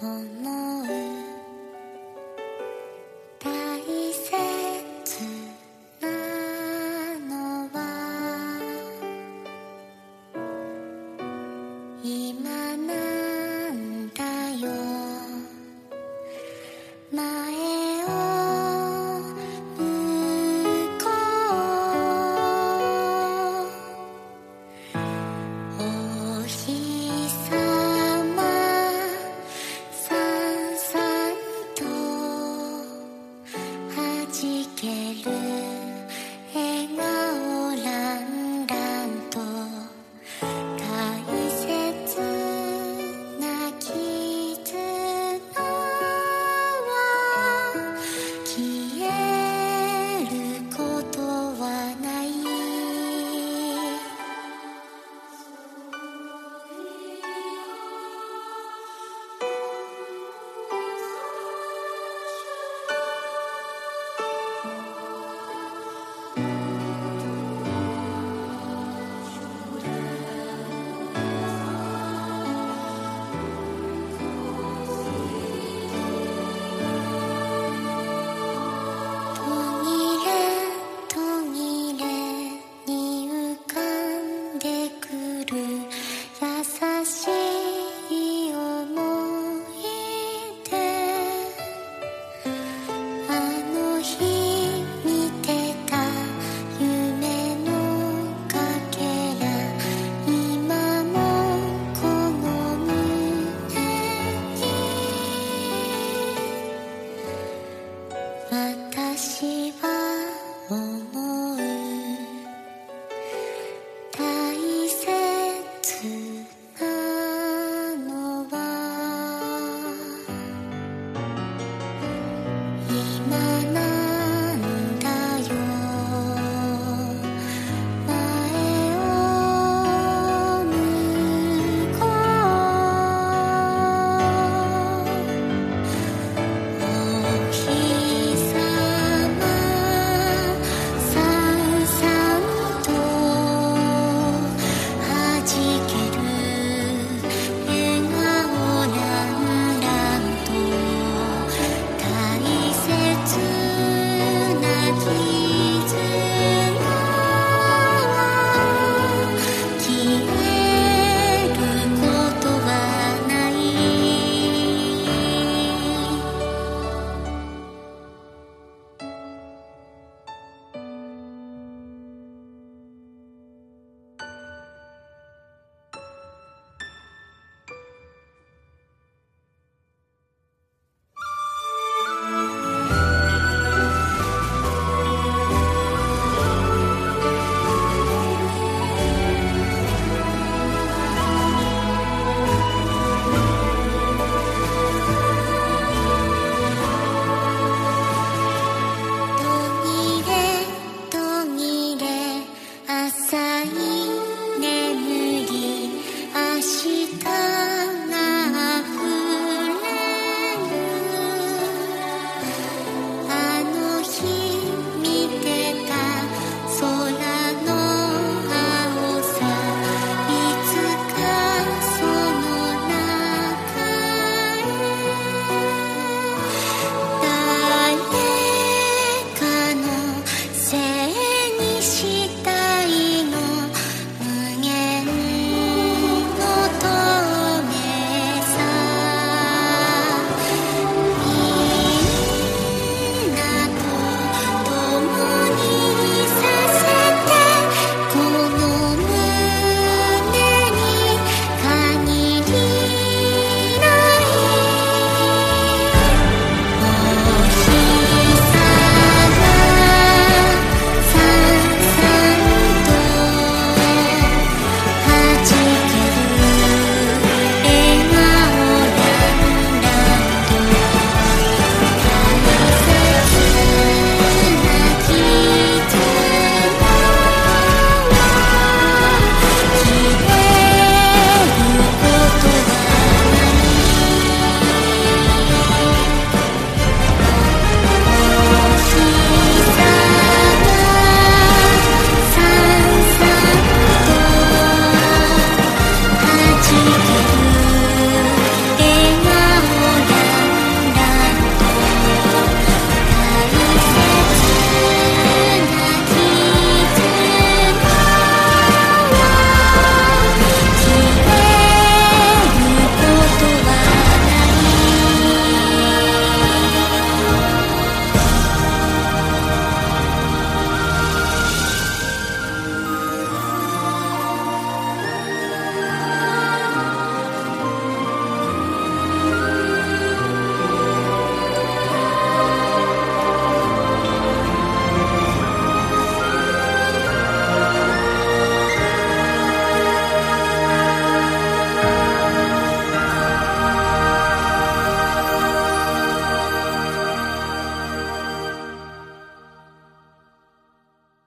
Oh no.